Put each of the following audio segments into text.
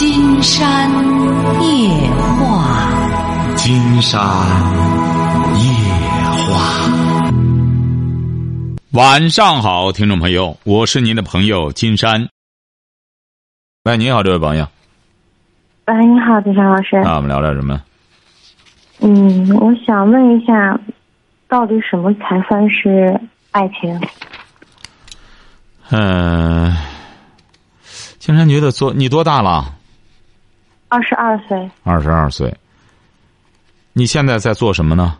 金山夜话，金山夜话。晚上好，听众朋友，我是您的朋友金山。喂，你好，这位朋友。喂，你好，金山老师。那我们聊聊什么？嗯，我想问一下，到底什么才算是爱情？嗯，金山觉得做你多大了？二十二岁。二十二岁。你现在在做什么呢？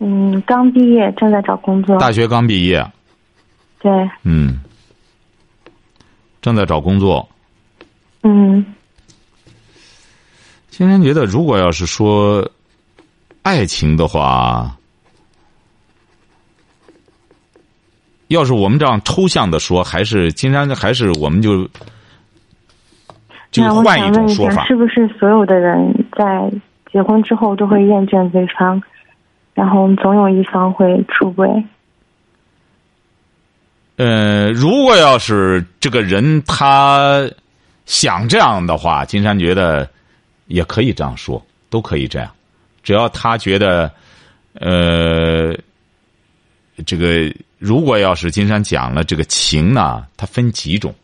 嗯，刚毕业，正在找工作。大学刚毕业。对。嗯。正在找工作。嗯。今天觉得，如果要是说爱情的话，要是我们这样抽象的说，还是金山，还是我们就就换一种说法，是不是所有的人在结婚之后都会厌倦对方，然后总有一方会出轨？呃，如果要是这个人他想这样的话，金山觉得。也可以这样说，都可以这样，只要他觉得，呃，这个如果要是金山讲了这个情呢，它分几种，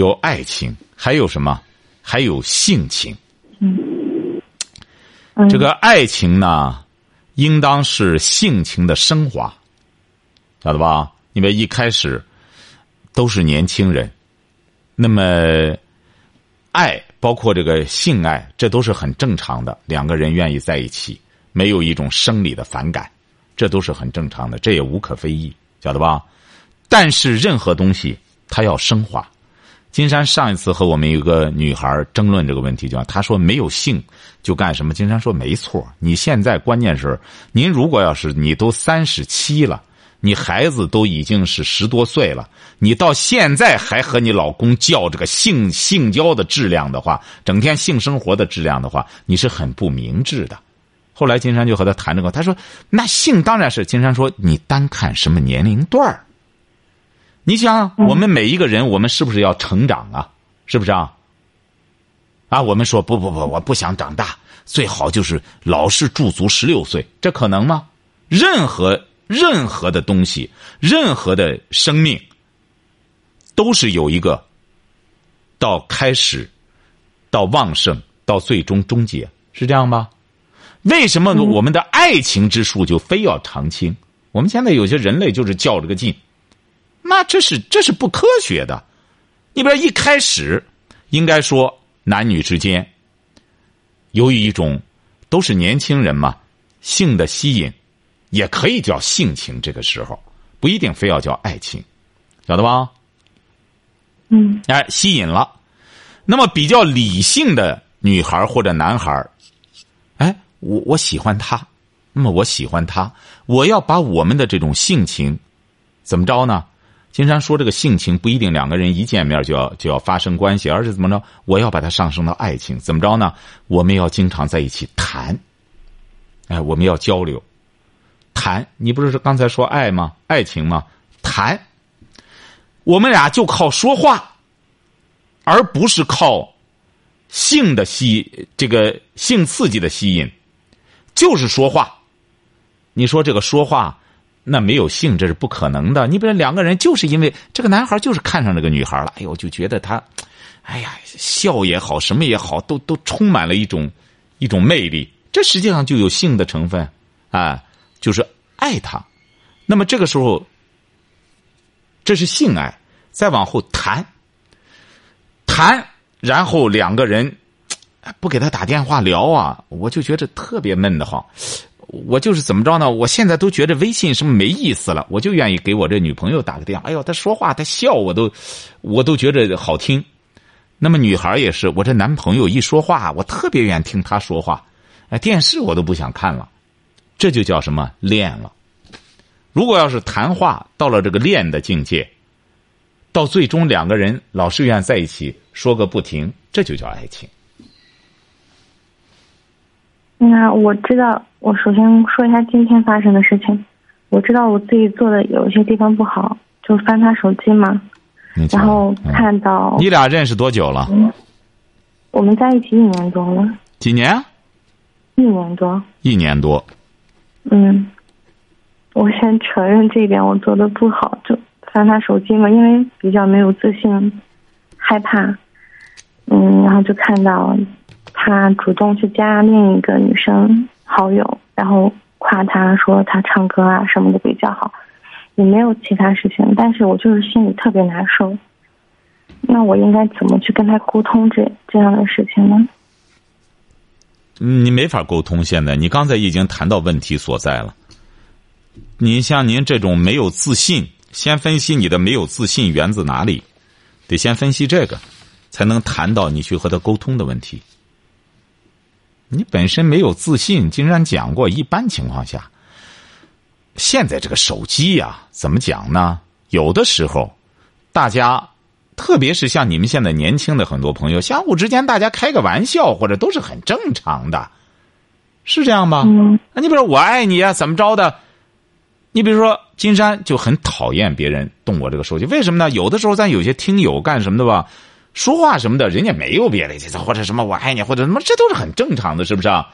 有爱情，还有什么？还有性情。嗯。这个爱情呢，应当是性情的升华，晓得吧？因为一开始都是年轻人，那么爱。包括这个性爱，这都是很正常的。两个人愿意在一起，没有一种生理的反感，这都是很正常的，这也无可非议，晓得吧？但是任何东西它要升华。金山上一次和我们一个女孩争论这个问题，就她说没有性就干什么？金山说没错，你现在关键是您如果要是你都三十七了。你孩子都已经是十多岁了，你到现在还和你老公较这个性性交的质量的话，整天性生活的质量的话，你是很不明智的。后来金山就和他谈这个，他说：“那性当然是。”金山说：“你单看什么年龄段儿？你想，我们每一个人，我们是不是要成长啊？是不是啊？啊，我们说不不不，我不想长大，最好就是老是驻足十六岁，这可能吗？任何。”任何的东西，任何的生命，都是有一个到开始，到旺盛，到最终终结，是这样吧？为什么我们的爱情之树就非要长青？我们现在有些人类就是较这个劲，那这是这是不科学的。你比如一开始，应该说男女之间，由于一种都是年轻人嘛，性的吸引。也可以叫性情，这个时候不一定非要叫爱情，晓得吧？嗯。哎，吸引了。那么比较理性的女孩或者男孩哎，我我喜欢他，那么我喜欢他，我要把我们的这种性情怎么着呢？金山说，这个性情不一定两个人一见面就要就要发生关系，而是怎么着？我要把它上升到爱情，怎么着呢？我们要经常在一起谈，哎，我们要交流。谈，你不是刚才说爱吗？爱情吗？谈，我们俩就靠说话，而不是靠性的吸这个性刺激的吸引，就是说话。你说这个说话，那没有性，这是不可能的。你比如两个人，就是因为这个男孩就是看上这个女孩了，哎呦，就觉得他，哎呀，笑也好，什么也好，都都充满了一种一种魅力。这实际上就有性的成分啊。就是爱他，那么这个时候，这是性爱。再往后谈，谈，然后两个人不给他打电话聊啊，我就觉得特别闷得慌。我就是怎么着呢？我现在都觉得微信什么没意思了，我就愿意给我这女朋友打个电话。哎呦，她说话，她笑，我都我都觉得好听。那么女孩也是，我这男朋友一说话，我特别愿意听他说话。哎，电视我都不想看了。这就叫什么恋了？如果要是谈话到了这个恋的境界，到最终两个人老是愿意在一起说个不停，这就叫爱情。那我知道，我首先说一下今天发生的事情。我知道我自己做的有一些地方不好，就翻他手机嘛，然后看到你俩认识多久了？我们在一起一年多了，几年？一年多。一年多。嗯，我先承认这一点我做的不好，就翻他手机嘛，因为比较没有自信，害怕。嗯，然后就看到他主动去加另一个女生好友，然后夸他说他唱歌啊什么的比较好，也没有其他事情，但是我就是心里特别难受。那我应该怎么去跟他沟通这这样的事情呢？你没法沟通。现在你刚才已经谈到问题所在了。你像您这种没有自信，先分析你的没有自信源自哪里，得先分析这个，才能谈到你去和他沟通的问题。你本身没有自信，金山讲过，一般情况下，现在这个手机呀，怎么讲呢？有的时候，大家。特别是像你们现在年轻的很多朋友，相互之间大家开个玩笑或者都是很正常的，是这样吧？嗯。那你比如说我爱你啊，怎么着的？你比如说金山就很讨厌别人动我这个手机，为什么呢？有的时候咱有些听友干什么的吧，说话什么的，人家没有别的意思，或者什么我爱你，或者什么，这都是很正常的，是不是？啊？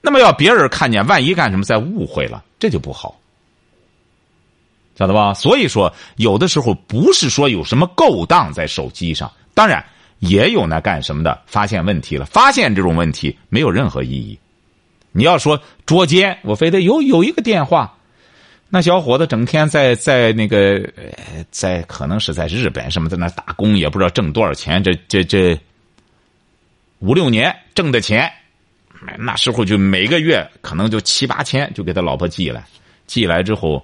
那么要别人看见，万一干什么再误会了，这就不好。晓得吧？所以说，有的时候不是说有什么勾当在手机上，当然也有那干什么的，发现问题了，发现这种问题没有任何意义。你要说捉奸，我非得有有一个电话，那小伙子整天在在那个在可能是在日本什么在那打工，也不知道挣多少钱，这这这五六年挣的钱，那时候就每个月可能就七八千就给他老婆寄来，寄来之后。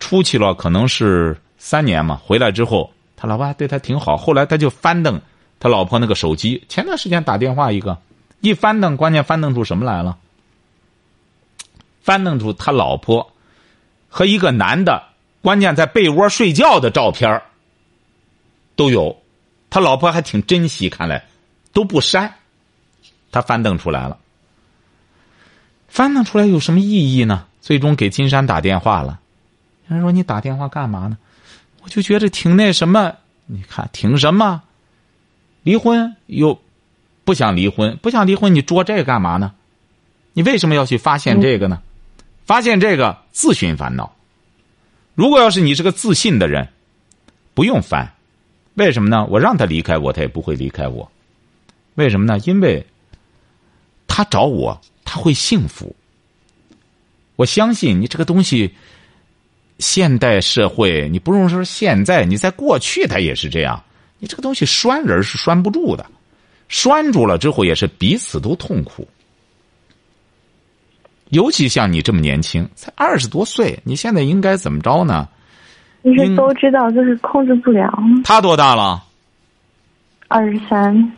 出去了，可能是三年嘛。回来之后，他老婆对他挺好。后来他就翻腾他老婆那个手机。前段时间打电话一个，一翻腾，关键翻腾出什么来了？翻腾出他老婆和一个男的，关键在被窝睡觉的照片都有。他老婆还挺珍惜，看来都不删。他翻腾出来了，翻腾出来有什么意义呢？最终给金山打电话了。人说：“你打电话干嘛呢？”我就觉得挺那什么，你看挺什么？离婚又不想离婚，不想离婚，你捉这个干嘛呢？你为什么要去发现这个呢？发现这个自寻烦恼。如果要是你是个自信的人，不用翻。为什么呢？我让他离开我，他也不会离开我。为什么呢？因为他找我，他会幸福。我相信你这个东西。现代社会，你不用说现在，你在过去，他也是这样。你这个东西拴人是拴不住的，拴住了之后也是彼此都痛苦。尤其像你这么年轻，才二十多岁，你现在应该怎么着呢？其实都知道，就是控制不了。他多大了？二十三。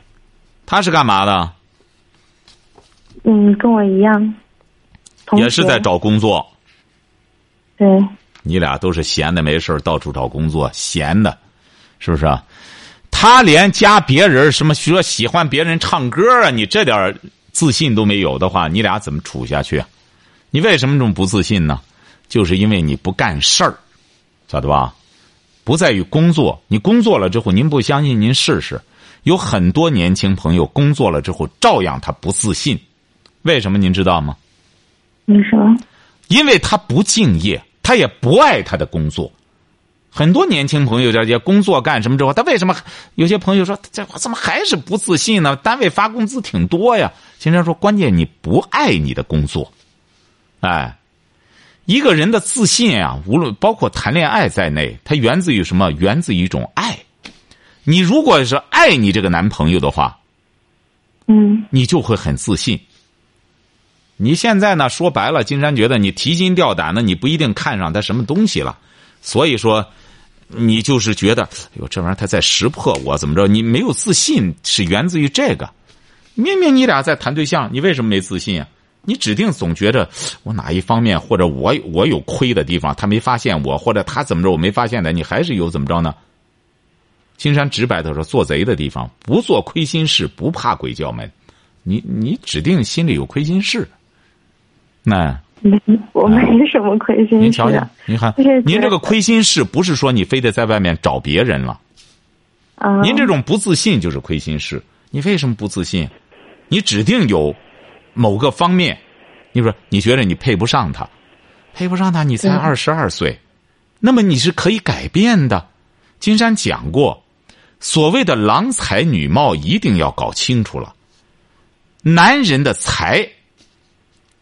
他是干嘛的？嗯，跟我一样。也是在找工作。对。你俩都是闲的没事到处找工作，闲的，是不是啊？他连加别人什么说喜欢别人唱歌啊，你这点自信都没有的话，你俩怎么处下去？你为什么这么不自信呢？就是因为你不干事儿，晓得吧？不在于工作，你工作了之后，您不相信，您试试。有很多年轻朋友工作了之后，照样他不自信，为什么？您知道吗？为什么？因为他不敬业。他也不爱他的工作，很多年轻朋友这些工作干什么之后，他为什么有些朋友说这我怎么还是不自信呢？单位发工资挺多呀。经常说，关键你不爱你的工作，哎，一个人的自信啊，无论包括谈恋爱在内，它源自于什么？源自于一种爱。你如果是爱你这个男朋友的话，嗯，你就会很自信。你现在呢？说白了，金山觉得你提心吊胆的，你不一定看上他什么东西了。所以说，你就是觉得，哎呦，这玩意儿他在识破我，怎么着？你没有自信是源自于这个。明明你俩在谈对象，你为什么没自信啊？你指定总觉着我哪一方面或者我我有亏的地方，他没发现我，或者他怎么着我没发现的，你还是有怎么着呢？金山直白的说，做贼的地方不做亏心事，不怕鬼叫门。你你指定心里有亏心事。那没，我没什么亏心事。您瞧瞧，您看，您这个亏心事不是说你非得在外面找别人了。啊，您这种不自信就是亏心事。你为什么不自信？你指定有某个方面，你说你觉得你配不上他，配不上他，你才二十二岁，那么你是可以改变的。金山讲过，所谓的郎才女貌，一定要搞清楚了。男人的才，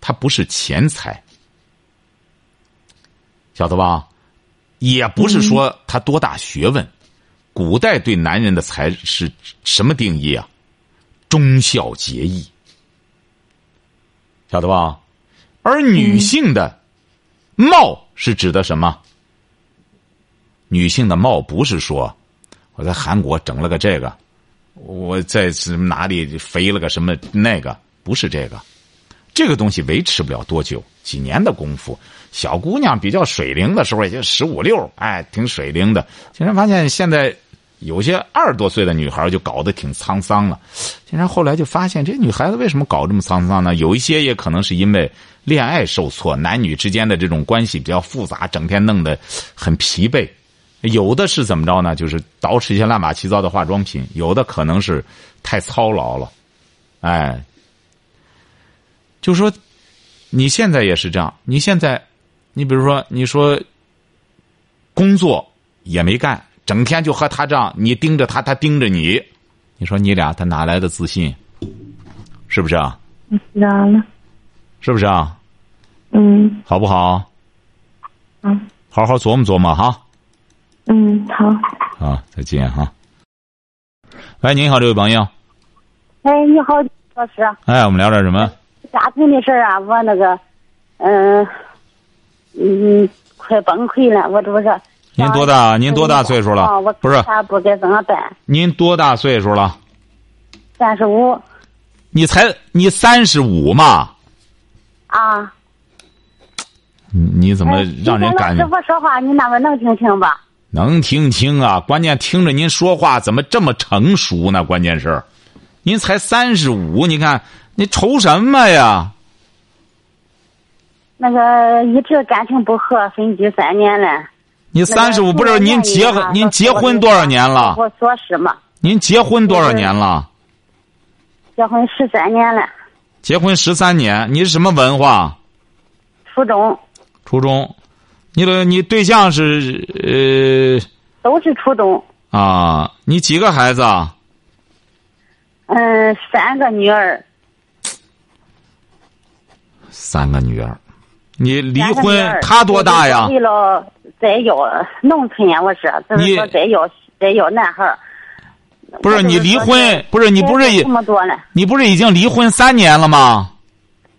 他不是钱财，晓得吧？也不是说他多大学问。古代对男人的才是什么定义啊？忠孝节义，晓得吧？而女性的貌是指的什么？女性的貌不是说我在韩国整了个这个，我在哪里肥了个什么那个，不是这个。这个东西维持不了多久，几年的功夫。小姑娘比较水灵的时候，也就十五六，哎，挺水灵的。竟然发现现在有些二十多岁的女孩就搞得挺沧桑了。竟然后来就发现，这女孩子为什么搞这么沧桑呢？有一些也可能是因为恋爱受挫，男女之间的这种关系比较复杂，整天弄得很疲惫。有的是怎么着呢？就是捯饬一些乱八七糟的化妆品；有的可能是太操劳了，哎。就说，你现在也是这样。你现在，你比如说，你说工作也没干，整天就和他这样，你盯着他，他盯着你，你说你俩他哪来的自信？是不是啊？知道了。是不是啊？嗯。好不好？嗯。好好琢磨琢磨哈。嗯，好。好，再见哈。喂，您好，这位朋友。哎，你好，老师。哎，我们聊点什么？家庭的事儿啊，我那个，嗯，嗯，快崩溃了。我这不是。您多大？您多大岁数了？不是。他不该怎么办？您多大岁数了？三十五。你才你三十五嘛？啊。你你怎么让人感觉？师傅说话，你那边能听清吧？能听清啊！关键听着您说话怎么这么成熟呢？关键是，您才三十五，你看。你愁什么呀？那个一直感情不和，分居三年了。你三十五不是您结您结婚多少年了？我说实嘛。您结婚多少年了？结婚十三年了。结婚十三年，你是什么文化？初中。初中，你的你对象是呃？都是初中。啊，你几个孩子？啊嗯，三个女儿。三个女儿，你离婚，他多大呀？为了再要农村呀，我是就是说再要再要男孩不是你离婚，不是你不是这么多了？你不是已经离婚三年了吗？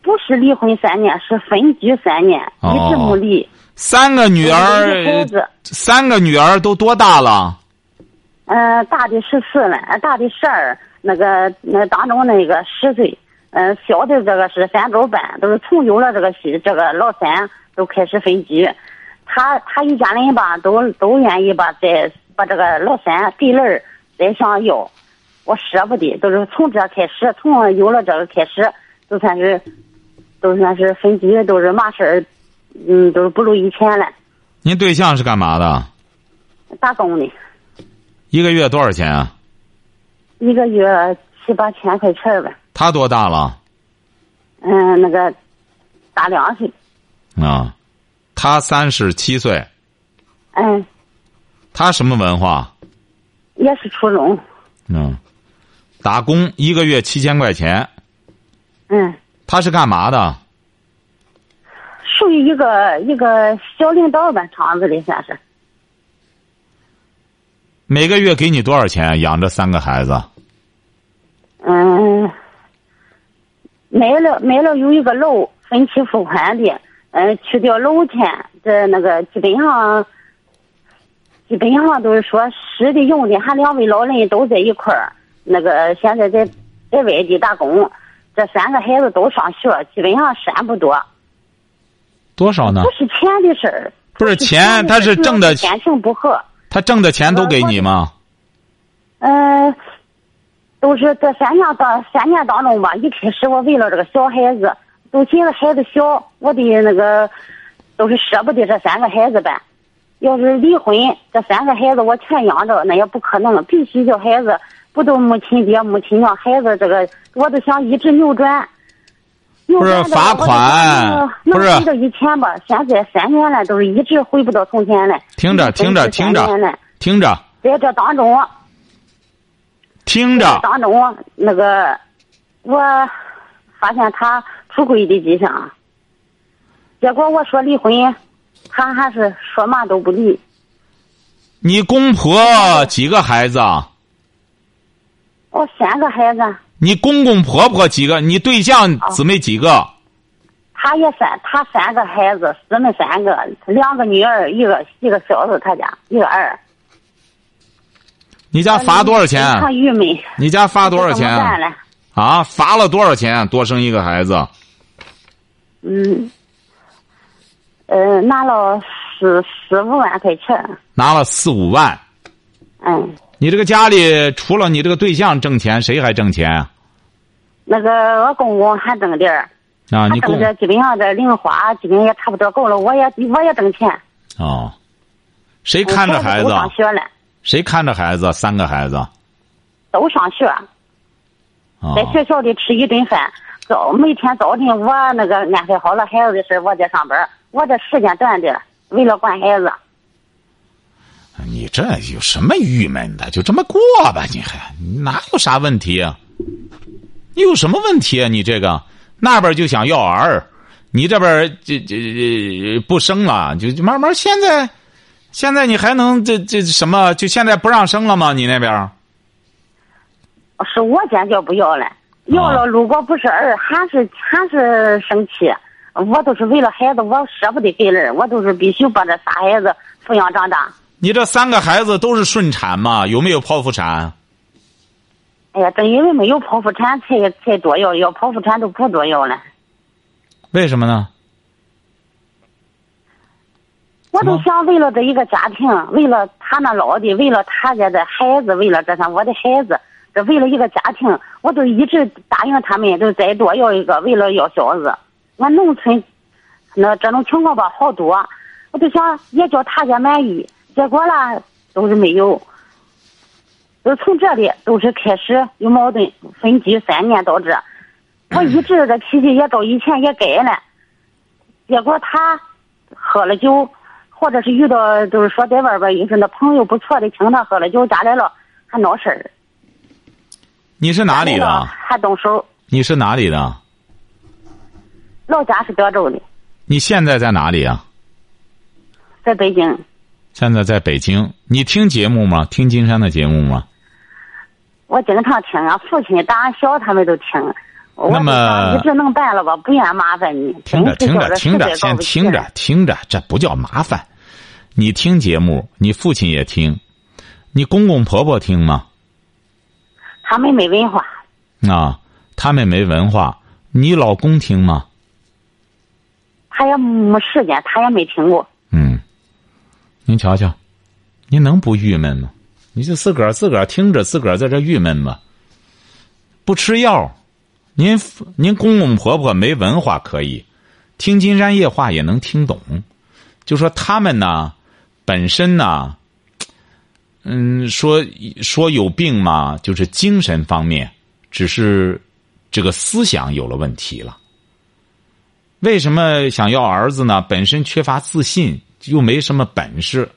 不是离婚三年，是分居三年，一直没离。三个女儿，三个女儿都多大了？嗯，大的十四了，大的十二，那个那当中那个十岁。嗯，小的这个是三周半，都是从有了这个西，这个老三都开始分居。他他一家人吧，都都愿意把再把这个老三第二再想要，我舍不得，都是从这开始，从有了这个开始，都算是都算是分居，都是嘛事儿，嗯，都是不如以前了。您对象是干嘛的？打工的。一个月多少钱啊？一个月七八千块钱吧。他多大了？嗯，那个大两岁。啊，他三十七岁。嗯。他什么文化？也是初中。嗯，打工一个月七千块钱。嗯。他是干嘛的？属于一个一个小领导吧，厂子里算是。每个月给你多少钱养这三个孩子？嗯。买了买了有一个楼分期付款的，嗯，去掉楼钱，这那个基本上，基本上都是说吃的用的，还两位老人都在一块儿。那个现在在在外地打工，这三个孩子都上学，基本上山不多。多少呢？不是钱的事儿。不是钱，他是挣的。钱情不和。他挣的钱都给你吗？嗯。都是这三年当三年当中吧，一开始我为了这个小孩子，都寻思孩子小，我的那个都是舍不得这三个孩子呗。要是离婚，这三个孩子我全养着，那也不可能，必须叫孩子不都母亲爹母亲娘，孩子这个我都想一直扭转。不是罚款，不是回到以前吧？现在三年了，都是一直回不到从前了。听着，听着，听着，听着。在这当中，听着当中那个，我发现他出轨的迹象。结果我说离婚，他还是说嘛都不离。你公婆几个孩子？我三个孩子。你公公婆婆几个？你对象姊妹几个？他也三，他三个孩子，姊妹三个，两个女儿，一个一个小子，他家一个儿。你家罚多少钱？他郁闷。你家罚多少钱？啊，罚了多少钱？多生一个孩子。嗯，呃，拿了四四五万块钱。拿了四五万。嗯。你这个家里除了你这个对象挣钱，谁还挣钱？那个我公公还挣点儿，啊，你挣这基本上这零花基本也差不多够了。我也我也挣钱。哦，谁看着孩子？上学了。谁看着孩子？三个孩子。都上学。在学校里吃一顿饭，早每天早晨我那个安排好了孩子的事我在上班我这时间段的为了管孩子。你这有什么郁闷的？就这么过吧，你还哪有啥问题啊？你有什么问题啊？你这个那边就想要儿，你这边这这不生了，就就慢慢现在，现在你还能这这什么？就现在不让生了吗？你那边？是我坚决不要了，要了如果不是儿，还是还是生气。我都是为了孩子，我舍不得给儿，我都是必须把这仨孩子抚养长大。你这三个孩子都是顺产吗？有没有剖腹产？哎呀，正因为没有剖腹产，才才多要，要剖腹产都不多要了。为什么呢？我都想为了这一个家庭，为了他那老的，为了他家的孩子，为了这上我的孩子，这为了一个家庭，我都一直答应他们，就再多要一个，为了要小子。俺农村那这种情况吧，好多，我就想也叫他家满意，结果啦都是没有。就从这里都是开始有矛盾，分居三年到这，我一直这脾气也到以前也改了，结果他喝了酒，或者是遇到就是说在外边，也是那朋友不错的，请他喝了酒，家来了还闹事儿。你是哪里的？还动手。你是哪里的？老家是德州的。你现在在哪里啊？在北京。现在在北京，你听节目吗？听金山的节目吗？我经常听啊，父亲、大小他们都听。那么一直能办了吧？不愿麻烦你。听着，听着，听着，先听着，听着，这不叫麻烦。你听节目，你父亲也听，你公公婆婆听吗？他们没文化。啊，他们没文化。你老公听吗？他也没时间，他也没听过。嗯，您瞧瞧，您能不郁闷吗？你就自个儿自个儿听着，自个儿在这郁闷吧。不吃药，您您公公婆婆没文化可以，听金山夜话也能听懂。就说他们呢，本身呢，嗯，说说有病嘛，就是精神方面，只是这个思想有了问题了。为什么想要儿子呢？本身缺乏自信，又没什么本事。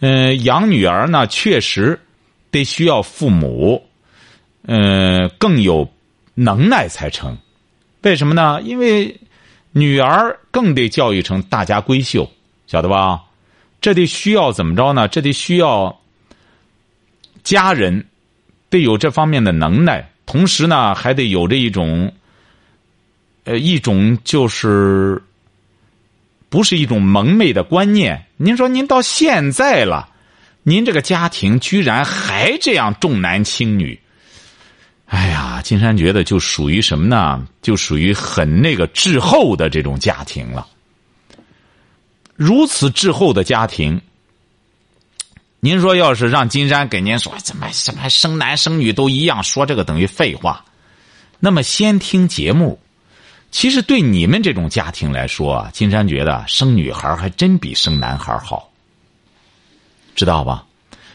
嗯，养女儿呢，确实得需要父母，嗯，更有能耐才成。为什么呢？因为女儿更得教育成大家闺秀，晓得吧？这得需要怎么着呢？这得需要家人得有这方面的能耐，同时呢，还得有着一种，呃，一种就是不是一种蒙昧的观念。您说您到现在了，您这个家庭居然还这样重男轻女，哎呀，金山觉得就属于什么呢？就属于很那个滞后的这种家庭了。如此滞后的家庭，您说要是让金山给您说怎么什么生男生女都一样，说这个等于废话。那么先听节目。其实对你们这种家庭来说，金山觉得生女孩还真比生男孩好，知道吧？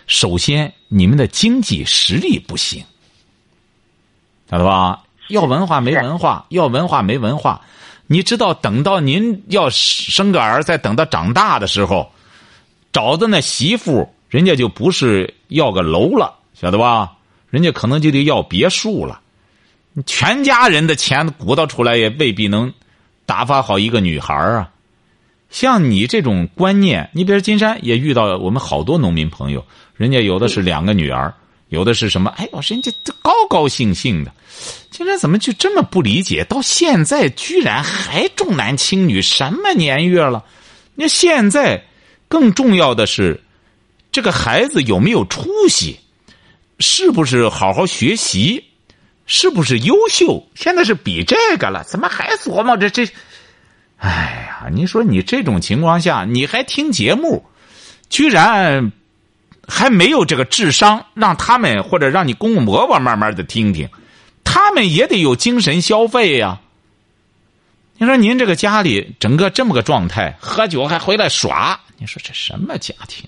首先你们的经济实力不行，晓得吧？要文化没文化，要文化没文化。你知道，等到您要生个儿，再等到长大的时候，找的那媳妇，人家就不是要个楼了，晓得吧？人家可能就得要别墅了。全家人的钱鼓捣出来，也未必能打发好一个女孩啊。像你这种观念，你比如金山也遇到我们好多农民朋友，人家有的是两个女儿，有的是什么？哎呦，人家高高兴兴的。金山怎么就这么不理解？到现在居然还重男轻女，什么年月了？那现在更重要的是，这个孩子有没有出息？是不是好好学习？是不是优秀？现在是比这个了，怎么还琢磨着这？哎呀，你说你这种情况下，你还听节目，居然还没有这个智商，让他们或者让你公公婆婆慢慢的听听。他们也得有精神消费呀。你说您这个家里整个这么个状态，喝酒还回来耍，你说这什么家庭？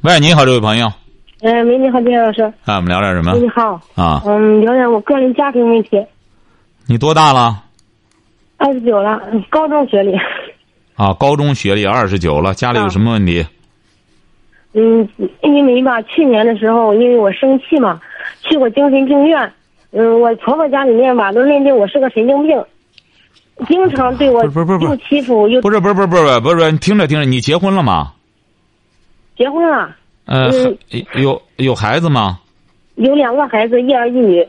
喂，你好，这位朋友。哎，喂，你好，金老师。啊，我们聊点什么？你好。啊。嗯，聊点我个人家庭问题。你多大了？二十九了，高中学历。啊，高中学历，二十九了，家里有什么问题？嗯，因为吧，去年的时候，因为我生气嘛。去过精神病院，嗯，我婆婆家里面吧都认定我是个神经病，经常对我又欺负又不是不是不是不是不是你听着听着，你结婚了吗？结婚了。呃，有有孩子吗？有两个孩子，一儿一女。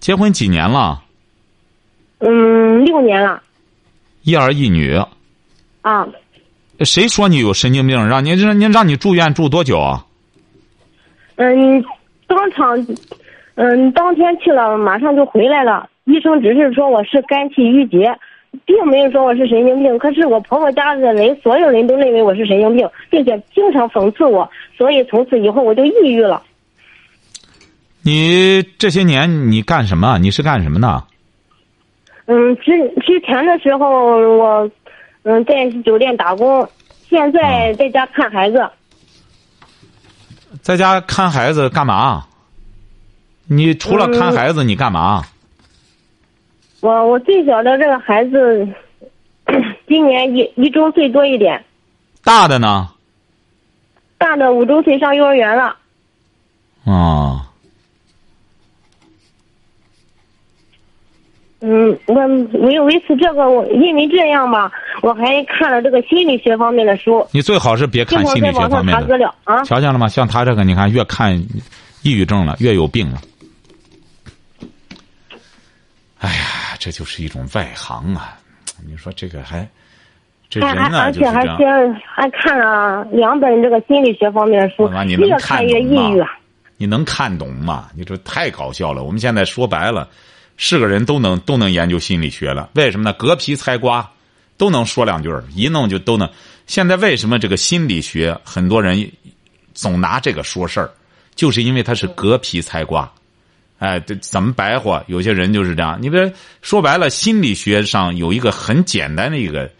结婚几年了？嗯，六年了。一儿一女。啊。谁说你有神经病？让你让你让你住院住多久啊？嗯。当场，嗯，当天去了，马上就回来了。医生只是说我是肝气郁结，并没有说我是神经病。可是我婆婆家的人，所有人都认为我是神经病，并且经常讽刺我，所以从此以后我就抑郁了。你这些年你干什么？你是干什么的？嗯，之之前的时候我，嗯，在酒店打工，现在在家看孩子。在家看孩子干嘛？你除了看孩子，你干嘛？我我最小的这个孩子，今年一一周岁多一点。大的呢？大的五周岁上幼儿园了。啊。嗯，我为为此这个，我因为这样吧，我还看了这个心理学方面的书。你最好是别看心理学方面的资料。啊，瞧见了吗？像他这个，你看越看抑郁症了，越有病了。哎呀，这就是一种外行啊！你说这个还这人呢，而且还先还看了两本这个心理学方面的书，越看越抑郁。你能看懂吗？你这太搞笑了。我们现在说白了。是个人都能都能研究心理学了，为什么呢？隔皮猜瓜，都能说两句一弄就都能。现在为什么这个心理学很多人总拿这个说事儿，就是因为他是隔皮猜瓜。哎，这怎么白话？有些人就是这样。你别说白了，心理学上有一个很简单的一个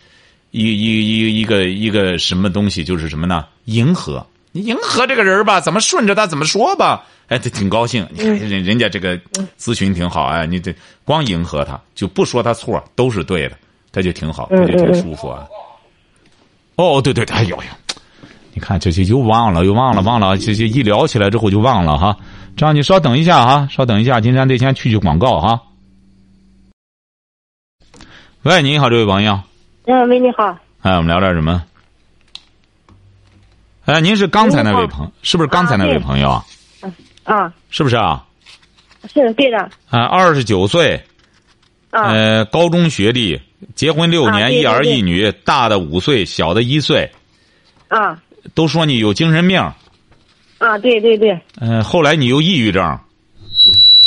一一一一个一个什么东西，就是什么呢？迎合。你迎合这个人吧，怎么顺着他怎么说吧？哎，他挺高兴。你看人人家这个咨询挺好哎，你这光迎合他，就不说他错，都是对的，他就挺好，他就挺舒服啊。哦，对对对，哎呦呦，你看这就又忘了，又忘了，忘了，这这一聊起来之后就忘了哈。这样，你稍等一下哈，稍等一下，金山得先去去广告哈。喂，你好，这位朋友。嗯，喂，你好。哎，我们聊点什么？哎，您是刚才那位朋，是不是刚才那位朋友啊？啊，是不是啊？是对的。啊，二十九岁，呃，高中学历，结婚六年，一儿一女，大的五岁，小的一岁。啊。都说你有精神病。啊，对对对。嗯，后来你又抑郁症。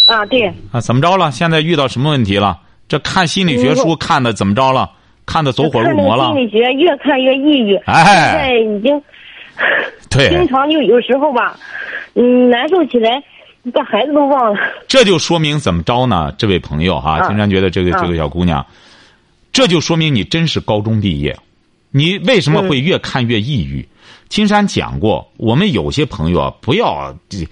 啊，对。啊，怎么着了？现在遇到什么问题了？这看心理学书看的怎么着了？看的走火入魔了。心理学越看越抑郁。哎。现在已经。对。经常就有时候吧。嗯，难受起来，把孩子都忘了。这就说明怎么着呢？这位朋友哈，经常觉得这个这个小姑娘，这就说明你真是高中毕业。你为什么会越看越抑郁？金山讲过，我们有些朋友啊，不要这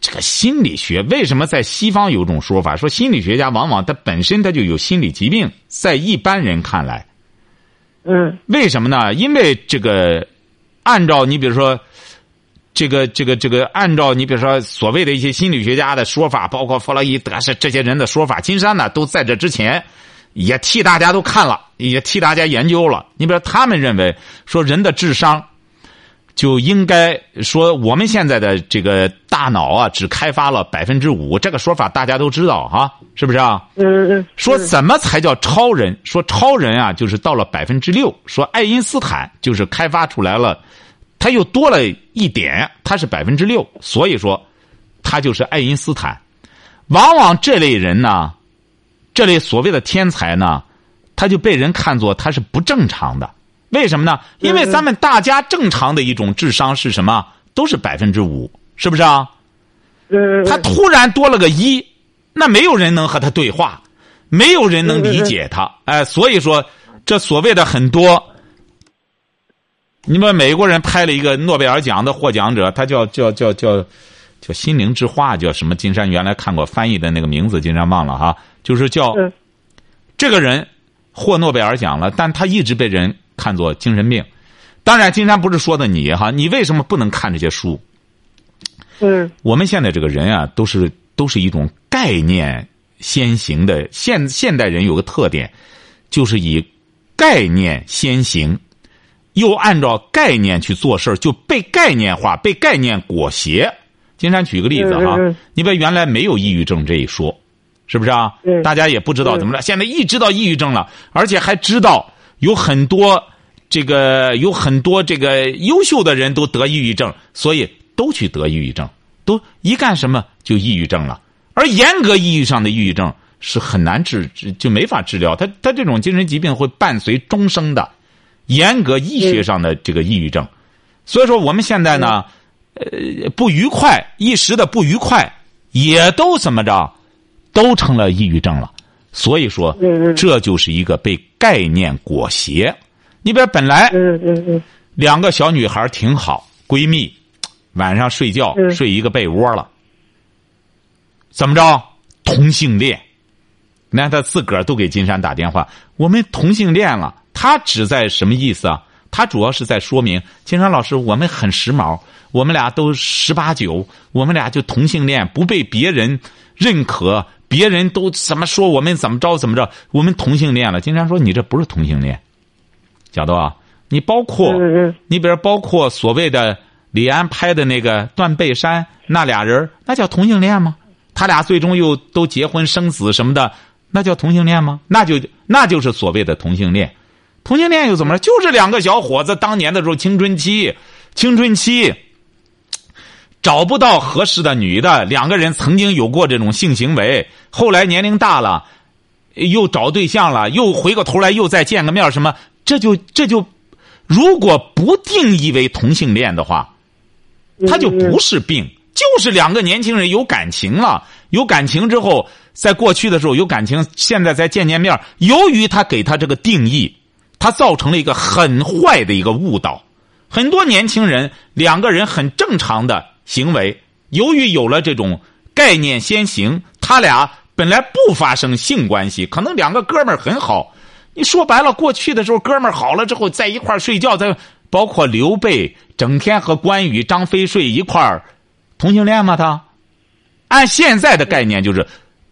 这个心理学。为什么在西方有种说法，说心理学家往往他本身他就有心理疾病，在一般人看来，嗯为什么呢？因为这个，按照你比如说，这个这个这个，按照你比如说所谓的一些心理学家的说法，包括弗洛伊德是这些人的说法，金山呢都在这之前也替大家都看了，也替大家研究了。你比如他们认为说人的智商。就应该说，我们现在的这个大脑啊，只开发了百分之五，这个说法大家都知道哈，是不是啊？嗯嗯。说怎么才叫超人？说超人啊，就是到了百分之六。说爱因斯坦就是开发出来了，他又多了一点，他是百分之六，所以说他就是爱因斯坦。往往这类人呢，这类所谓的天才呢，他就被人看作他是不正常的。为什么呢？因为咱们大家正常的一种智商是什么？都是百分之五，是不是啊？嗯。他突然多了个一，那没有人能和他对话，没有人能理解他。哎，所以说，这所谓的很多，你们美国人拍了一个诺贝尔奖的获奖者，他叫叫叫叫叫心灵之花，叫什么？金山原来看过翻译的那个名字，金山忘了哈。就是叫这个人获诺贝尔奖了，但他一直被人。看作精神病，当然，金山不是说的你哈，你为什么不能看这些书？嗯，我们现在这个人啊，都是都是一种概念先行的。现现代人有个特点，就是以概念先行，又按照概念去做事就被概念化，被概念裹挟。金山举个例子哈，你别原来没有抑郁症这一说，是不是啊？大家也不知道怎么着，现在一知道抑郁症了，而且还知道。有很多这个有很多这个优秀的人都得抑郁症，所以都去得抑郁症，都一干什么就抑郁症了。而严格意义上的抑郁症是很难治，就没法治疗。他他这种精神疾病会伴随终生的，严格医学上的这个抑郁症。所以说我们现在呢，呃，不愉快一时的不愉快，也都怎么着，都成了抑郁症了。所以说，这就是一个被概念裹挟。你比如本来，两个小女孩挺好，闺蜜，晚上睡觉睡一个被窝了，怎么着？同性恋。你看他自个儿都给金山打电话，我们同性恋了。他只在什么意思啊？他主要是在说明，金山老师，我们很时髦，我们俩都十八九，我们俩就同性恋，不被别人认可。别人都怎么说我们怎么着怎么着？我们同性恋了。金山说：“你这不是同性恋，小豆啊！你包括你比如包括所谓的李安拍的那个《断背山》，那俩人那叫同性恋吗？他俩最终又都结婚生子什么的，那叫同性恋吗？那就那就是所谓的同性恋。同性恋又怎么了？就是两个小伙子当年的时候青春期，青春期。”找不到合适的女的，两个人曾经有过这种性行为，后来年龄大了，又找对象了，又回过头来又再见个面，什么？这就这就，如果不定义为同性恋的话，他就不是病，就是两个年轻人有感情了，有感情之后，在过去的时候有感情，现在再见见面，由于他给他这个定义，他造成了一个很坏的一个误导，很多年轻人两个人很正常的。行为由于有了这种概念先行，他俩本来不发生性关系，可能两个哥们很好。你说白了，过去的时候哥们好了之后在一块儿睡觉，在包括刘备整天和关羽、张飞睡一块儿，同性恋吗？他按现在的概念就是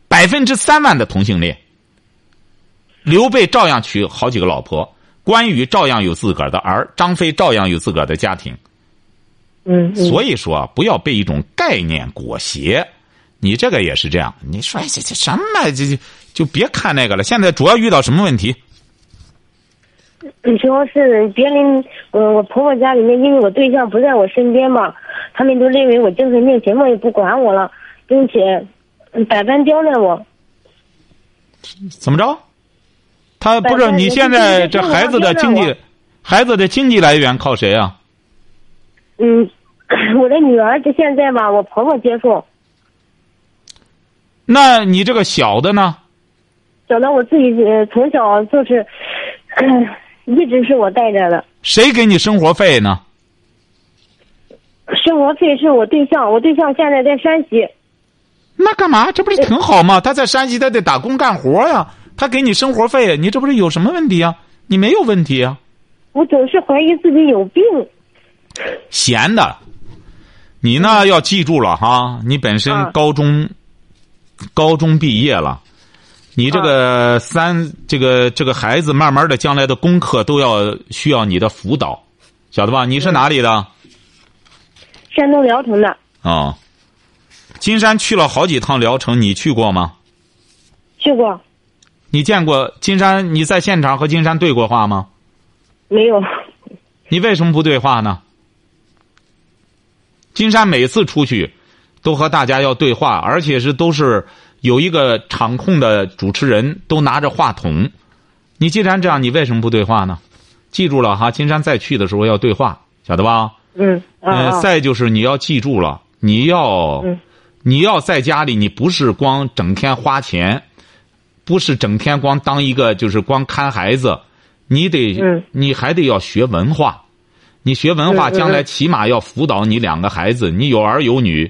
百分之三万的同性恋。刘备照样娶好几个老婆，关羽照样有自个儿的儿，张飞照样有自个儿的家庭。嗯，所以说不要被一种概念裹挟，你这个也是这样。你说这这什么？这就就别看那个了。现在主要遇到什么问题？主要是别人，我，我婆婆家里面，因为我对象不在我身边嘛，他们都认为我精神病，什么也不管我了，并且百般刁难我。怎么着？他不是你现在这孩子的经济，孩子的经济来源靠谁啊？嗯，我的女儿就现在吧，我婆婆接送。那你这个小的呢？小的我自己从小就是，一直是我带着的。谁给你生活费呢？生活费是我对象，我对象现在在山西。那干嘛？这不是挺好吗？他在山西，他得打工干活呀，他给你生活费，你这不是有什么问题啊？你没有问题啊？我总是怀疑自己有病。闲的，你呢要记住了哈，你本身高中，高中毕业了，你这个三这个这个孩子慢慢的将来的功课都要需要你的辅导，晓得吧？你是哪里的？山东聊城的。啊，金山去了好几趟聊城，你去过吗？去过。你见过金山？你在现场和金山对过话吗？没有。你为什么不对话呢？金山每次出去，都和大家要对话，而且是都是有一个场控的主持人，都拿着话筒。你既然这样，你为什么不对话呢？记住了哈，金山再去的时候要对话，晓得吧？嗯。嗯。再就是你要记住了，你要，你要在家里，你不是光整天花钱，不是整天光当一个就是光看孩子，你得，你还得要学文化。你学文化，将来起码要辅导你两个孩子。你有儿有女，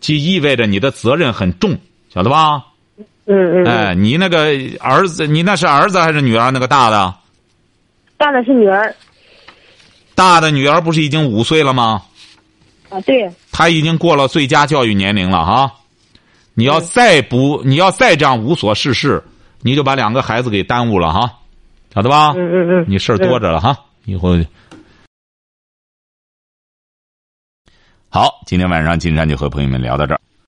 就意味着你的责任很重，晓得吧？嗯嗯。哎，你那个儿子，你那是儿子还是女儿？那个大的？大的是女儿。大的女儿不是已经五岁了吗？啊，对。他已经过了最佳教育年龄了哈。你要再不，你要再这样无所事事，你就把两个孩子给耽误了哈，晓得吧？嗯嗯嗯。你事儿多着了哈，以后。好，今天晚上金山就和朋友们聊到这儿。